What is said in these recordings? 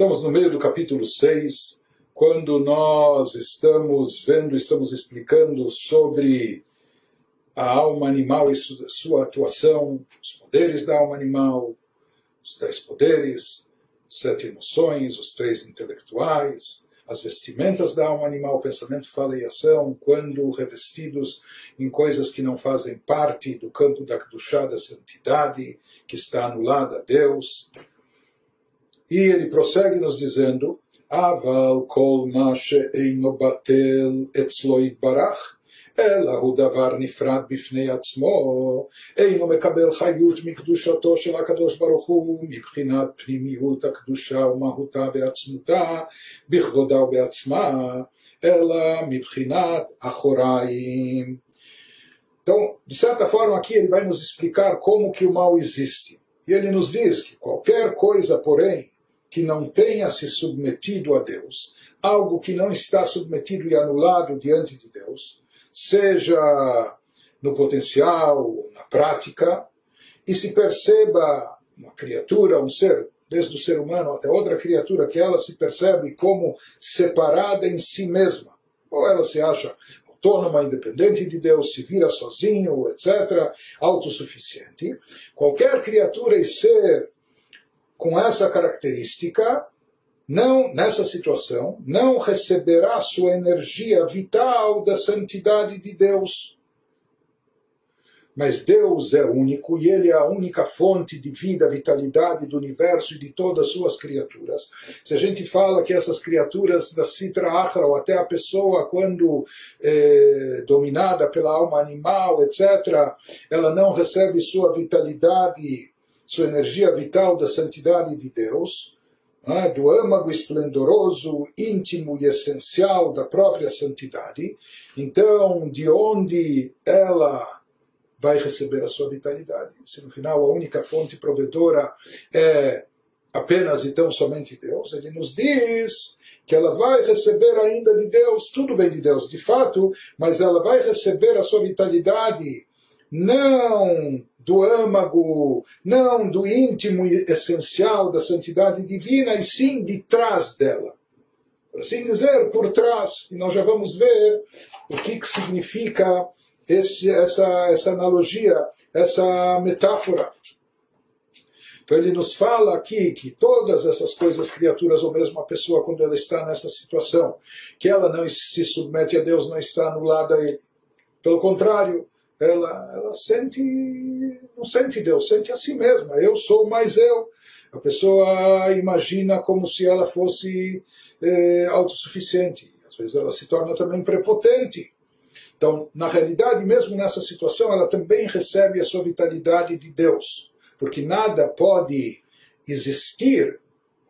Estamos no meio do capítulo 6, quando nós estamos vendo, estamos explicando sobre a alma animal e sua atuação, os poderes da alma animal, os dez poderes, sete emoções, os três intelectuais, as vestimentas da alma animal, pensamento, fala e ação, quando revestidos em coisas que não fazem parte do campo da Kedushá, da santidade, que está anulada a Deus. E ele prossegue nos dizendo, Aval kol ma she'eino batel etzlo barach, אלא הוא דבר נפרד בפני עצמו, אינו מקבל חיות מקדושתו של הקדוש ברוך הוא מבחינת פנימיות הקדושה ומהותה בעצמותה, בכבודה ובעצמה, אלא מבחינת אחוריים. Então, de certa forma, aqui ele vai nos explicar como que o mal existe. E ele nos diz que qualquer coisa, porém, que não tenha se submetido a Deus, algo que não está submetido e anulado diante de Deus, seja no potencial, na prática, e se perceba uma criatura, um ser, desde o ser humano até outra criatura, que ela se percebe como separada em si mesma, ou ela se acha autônoma, independente de Deus, se vira sozinho, etc., autossuficiente. Qualquer criatura e ser com essa característica não, nessa situação, não receberá sua energia vital da santidade de Deus. Mas Deus é único e Ele é a única fonte de vida, vitalidade do universo e de todas as suas criaturas. Se a gente fala que essas criaturas da Sitra Achra, ou até a pessoa, quando é, dominada pela alma animal, etc., ela não recebe sua vitalidade, sua energia vital da santidade de Deus, né, do âmago esplendoroso, íntimo e essencial da própria santidade, então de onde ela vai receber a sua vitalidade? Se no final a única fonte provedora é apenas e tão somente Deus, ele nos diz que ela vai receber ainda de Deus, tudo bem de Deus de fato, mas ela vai receber a sua vitalidade não do âmago, não do íntimo e essencial da santidade divina, e sim de trás dela. Por assim dizer, por trás. E nós já vamos ver o que, que significa esse, essa, essa analogia, essa metáfora. Então ele nos fala aqui que todas essas coisas, criaturas ou mesmo a pessoa, quando ela está nessa situação, que ela não se submete a Deus, não está anulada a Ele. Pelo contrário, ela, ela sente, não sente Deus, sente a si mesma. Eu sou mais eu. A pessoa imagina como se ela fosse é, autossuficiente. Às vezes ela se torna também prepotente. Então, na realidade, mesmo nessa situação, ela também recebe a sua vitalidade de Deus. Porque nada pode existir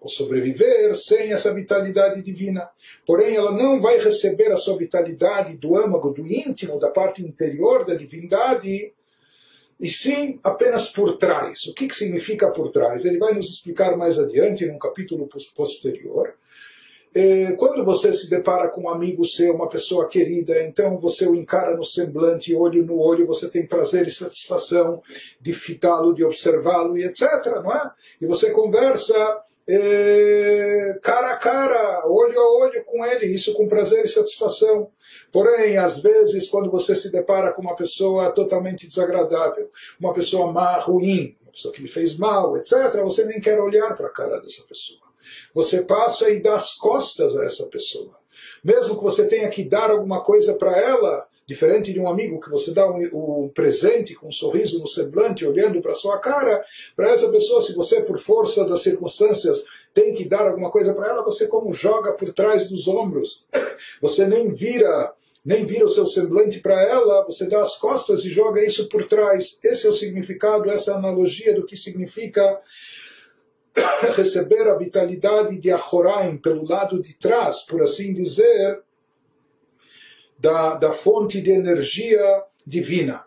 sobreviver sem essa vitalidade divina. Porém, ela não vai receber a sua vitalidade do âmago, do íntimo, da parte interior da divindade, e sim apenas por trás. O que, que significa por trás? Ele vai nos explicar mais adiante, num capítulo posterior. É, quando você se depara com um amigo seu, uma pessoa querida, então você o encara no semblante, olho no olho, você tem prazer e satisfação de fitá-lo, de observá-lo e etc. Não é? E você conversa é, cara a cara, olho a olho com ele, isso com prazer e satisfação. Porém, às vezes, quando você se depara com uma pessoa totalmente desagradável, uma pessoa má, ruim, uma pessoa que lhe fez mal, etc., você nem quer olhar para a cara dessa pessoa. Você passa e dá as costas a essa pessoa. Mesmo que você tenha que dar alguma coisa para ela, Diferente de um amigo que você dá um, um presente com um sorriso no semblante, olhando para sua cara, para essa pessoa, se você, por força das circunstâncias, tem que dar alguma coisa para ela, você como joga por trás dos ombros. Você nem vira nem vira o seu semblante para ela, você dá as costas e joga isso por trás. Esse é o significado, essa analogia do que significa receber a vitalidade de Ahoraim pelo lado de trás, por assim dizer, da, da fonte de energia divina.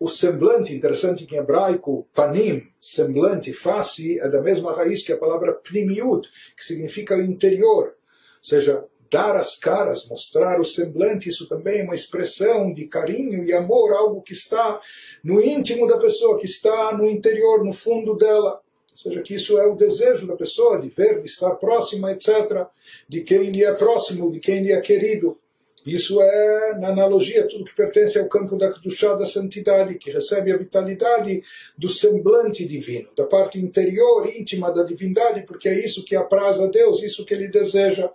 O semblante, interessante que em hebraico, panim, semblante, face, é da mesma raiz que a palavra pnimiut, que significa interior. Ou seja, dar as caras, mostrar o semblante, isso também é uma expressão de carinho e amor, algo que está no íntimo da pessoa, que está no interior, no fundo dela. Ou seja, que isso é o desejo da pessoa de ver, de estar próxima, etc., de quem lhe é próximo, de quem lhe é querido. Isso é, na analogia, tudo que pertence ao campo da chá da santidade, que recebe a vitalidade do semblante divino, da parte interior, íntima da divindade, porque é isso que apraz a Deus, isso que ele deseja.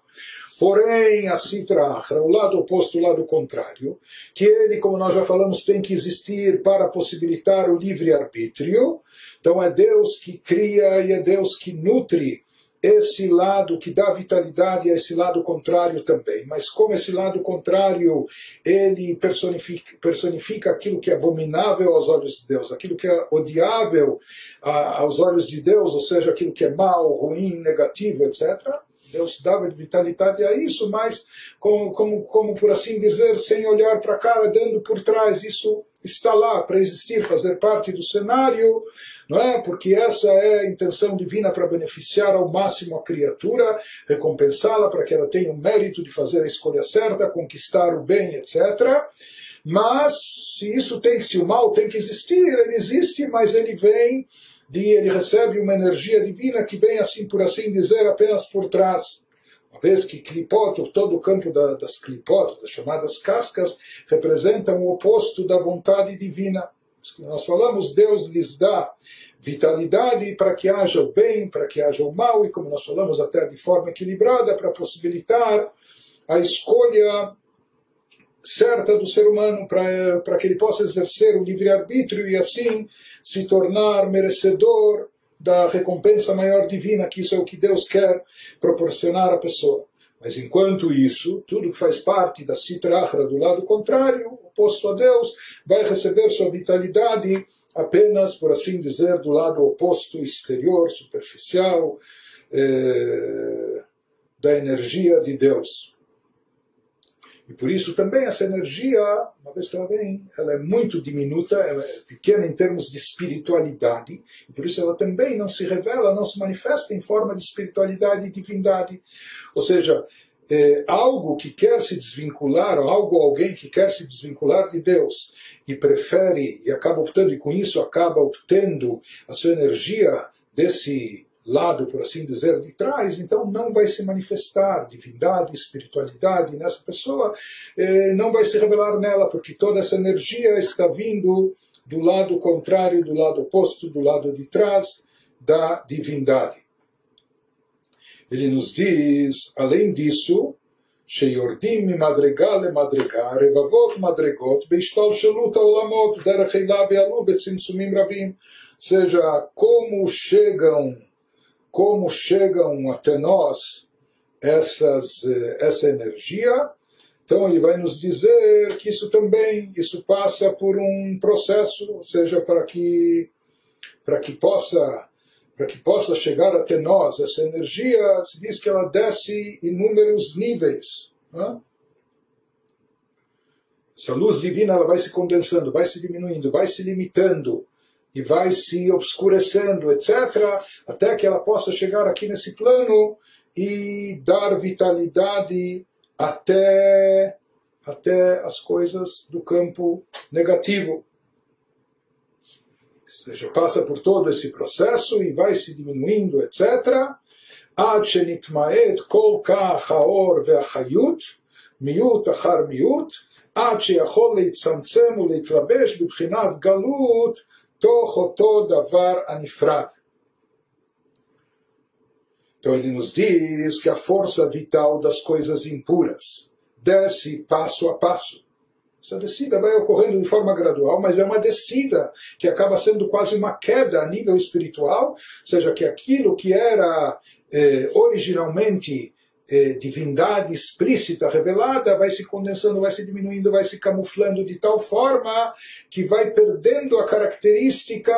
Porém, a Sitra o lado oposto, o lado contrário, que ele, como nós já falamos, tem que existir para possibilitar o livre-arbítrio. Então, é Deus que cria e é Deus que nutre esse lado que dá vitalidade a esse lado contrário também. Mas como esse lado contrário ele personifica, personifica aquilo que é abominável aos olhos de Deus, aquilo que é odiável a, aos olhos de Deus, ou seja, aquilo que é mal, ruim, negativo, etc. Deus dava vitalidade a isso, mas como, como, como por assim dizer, sem olhar para cá, dando por trás, isso está lá para existir, fazer parte do cenário, não é? Porque essa é a intenção divina para beneficiar ao máximo a criatura, recompensá-la para que ela tenha o mérito de fazer a escolha certa, conquistar o bem, etc. Mas se isso tem, se o mal tem que existir, ele existe, mas ele vem de, ele recebe uma energia divina que vem assim por assim dizer apenas por trás. Uma vez que clipot, todo o campo da, das clipot, das chamadas cascas, representam o oposto da vontade divina. Nós falamos, Deus lhes dá vitalidade para que haja o bem, para que haja o mal, e como nós falamos até de forma equilibrada, para possibilitar a escolha certa do ser humano, para, que ele possa exercer o livre-arbítrio e assim se tornar merecedor da recompensa maior divina, que isso é o que Deus quer proporcionar à pessoa. Mas enquanto isso, tudo que faz parte da Sitrahra do lado contrário, oposto a Deus, vai receber sua vitalidade apenas, por assim dizer, do lado oposto, exterior, superficial, eh, da energia de Deus. E por isso também essa energia, uma vez que ela vem, ela é muito diminuta, ela é pequena em termos de espiritualidade, e por isso ela também não se revela, não se manifesta em forma de espiritualidade e divindade. Ou seja, é, algo que quer se desvincular, ou algo alguém que quer se desvincular de Deus e prefere e acaba optando, e com isso acaba obtendo a sua energia desse lado, por assim dizer, de trás, então não vai se manifestar divindade, espiritualidade nessa pessoa, eh, não vai se revelar nela, porque toda essa energia está vindo do lado contrário, do lado oposto, do lado de trás da divindade. Ele nos diz, além disso, שיורדים ממדרגה למדרגה, רבבות מדרגות בהשתלשלות העולמות, דרך אלה ועלו בצמצומים רבים. seja, como chegam como chegam até nós essas, eh, essa energia. Então ele vai nos dizer que isso também, isso passa por um processo, ou seja, para que para que possa para que possa chegar até nós essa energia, se diz que ela desce inúmeros níveis. Né? Essa luz divina ela vai se condensando, vai se diminuindo, vai se limitando e vai se obscurecendo, etc., até que ela possa chegar aqui nesse plano e dar vitalidade até, até as coisas do campo negativo. Ou seja, passa por todo esse processo e vai se diminuindo, etc. עד שנתמעט כל כך האור והחיות, מיעוט אחר מיעוט, עד שיכול להצטמצם ולהתלבש בבחינת גלות Tohoto davar anifrat. Então ele nos diz que a força vital das coisas impuras desce passo a passo. Essa descida vai ocorrendo de forma gradual, mas é uma descida que acaba sendo quase uma queda a nível espiritual, ou seja, que aquilo que era eh, originalmente eh, divindade explícita, revelada, vai se condensando, vai se diminuindo, vai se camuflando de tal forma que vai perdendo a característica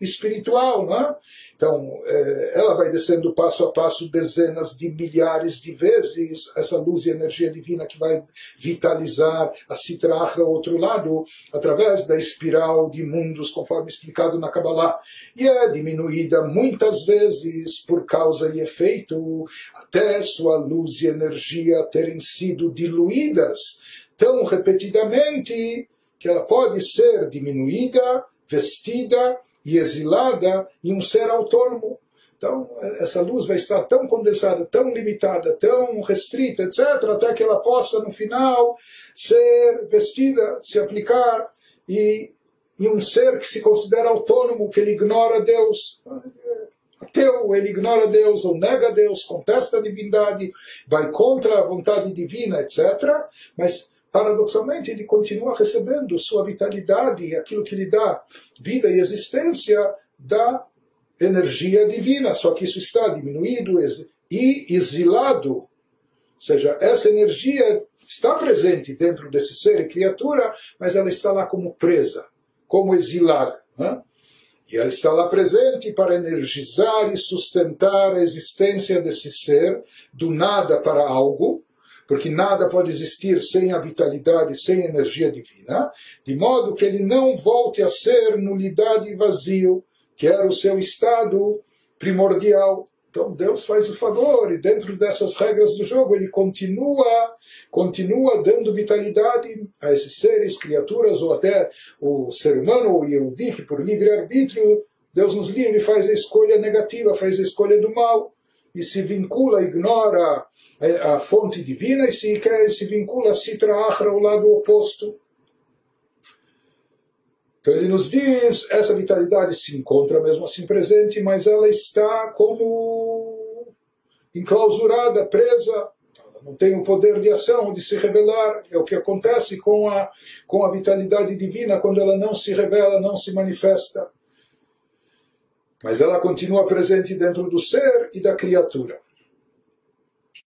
espiritual, não é? Então, eh, ela vai descendo passo a passo dezenas de milhares de vezes essa luz e energia divina que vai vitalizar a Sitra ao outro lado, através da espiral de mundos, conforme explicado na Kabbalah. E é diminuída muitas vezes por causa e efeito, até sua luz e energia terem sido diluídas tão repetidamente que ela pode ser diminuída, vestida e exilada em um ser autônomo. Então, essa luz vai estar tão condensada, tão limitada, tão restrita, etc., até que ela possa, no final, ser vestida, se aplicar e, em um ser que se considera autônomo, que ele ignora Deus. Ateu, ele ignora Deus ou nega Deus, contesta a divindade, vai contra a vontade divina, etc. Mas paradoxalmente, ele continua recebendo sua vitalidade aquilo que lhe dá vida e existência da energia divina, só que isso está diminuído e exilado. Ou seja, essa energia está presente dentro desse ser e criatura, mas ela está lá como presa, como exilada. Né? E ela está lá presente para energizar e sustentar a existência desse ser do nada para algo, porque nada pode existir sem a vitalidade, sem a energia divina, de modo que ele não volte a ser nulidade e vazio, que era o seu estado primordial. Então Deus faz o favor e dentro dessas regras do jogo ele continua, continua dando vitalidade a esses seres, criaturas ou até o ser humano, o Yehudi, que por livre arbítrio Deus nos livre faz a escolha negativa, faz a escolha do mal e se vincula, ignora a fonte divina e se, se vincula a Sitra Achra, o lado oposto. Então ele nos diz, essa vitalidade se encontra mesmo assim presente, mas ela está como enclausurada, presa, não tem o poder de ação, de se revelar. É o que acontece com a, com a vitalidade divina quando ela não se revela, não se manifesta. Mas ela continua presente dentro do ser e da criatura.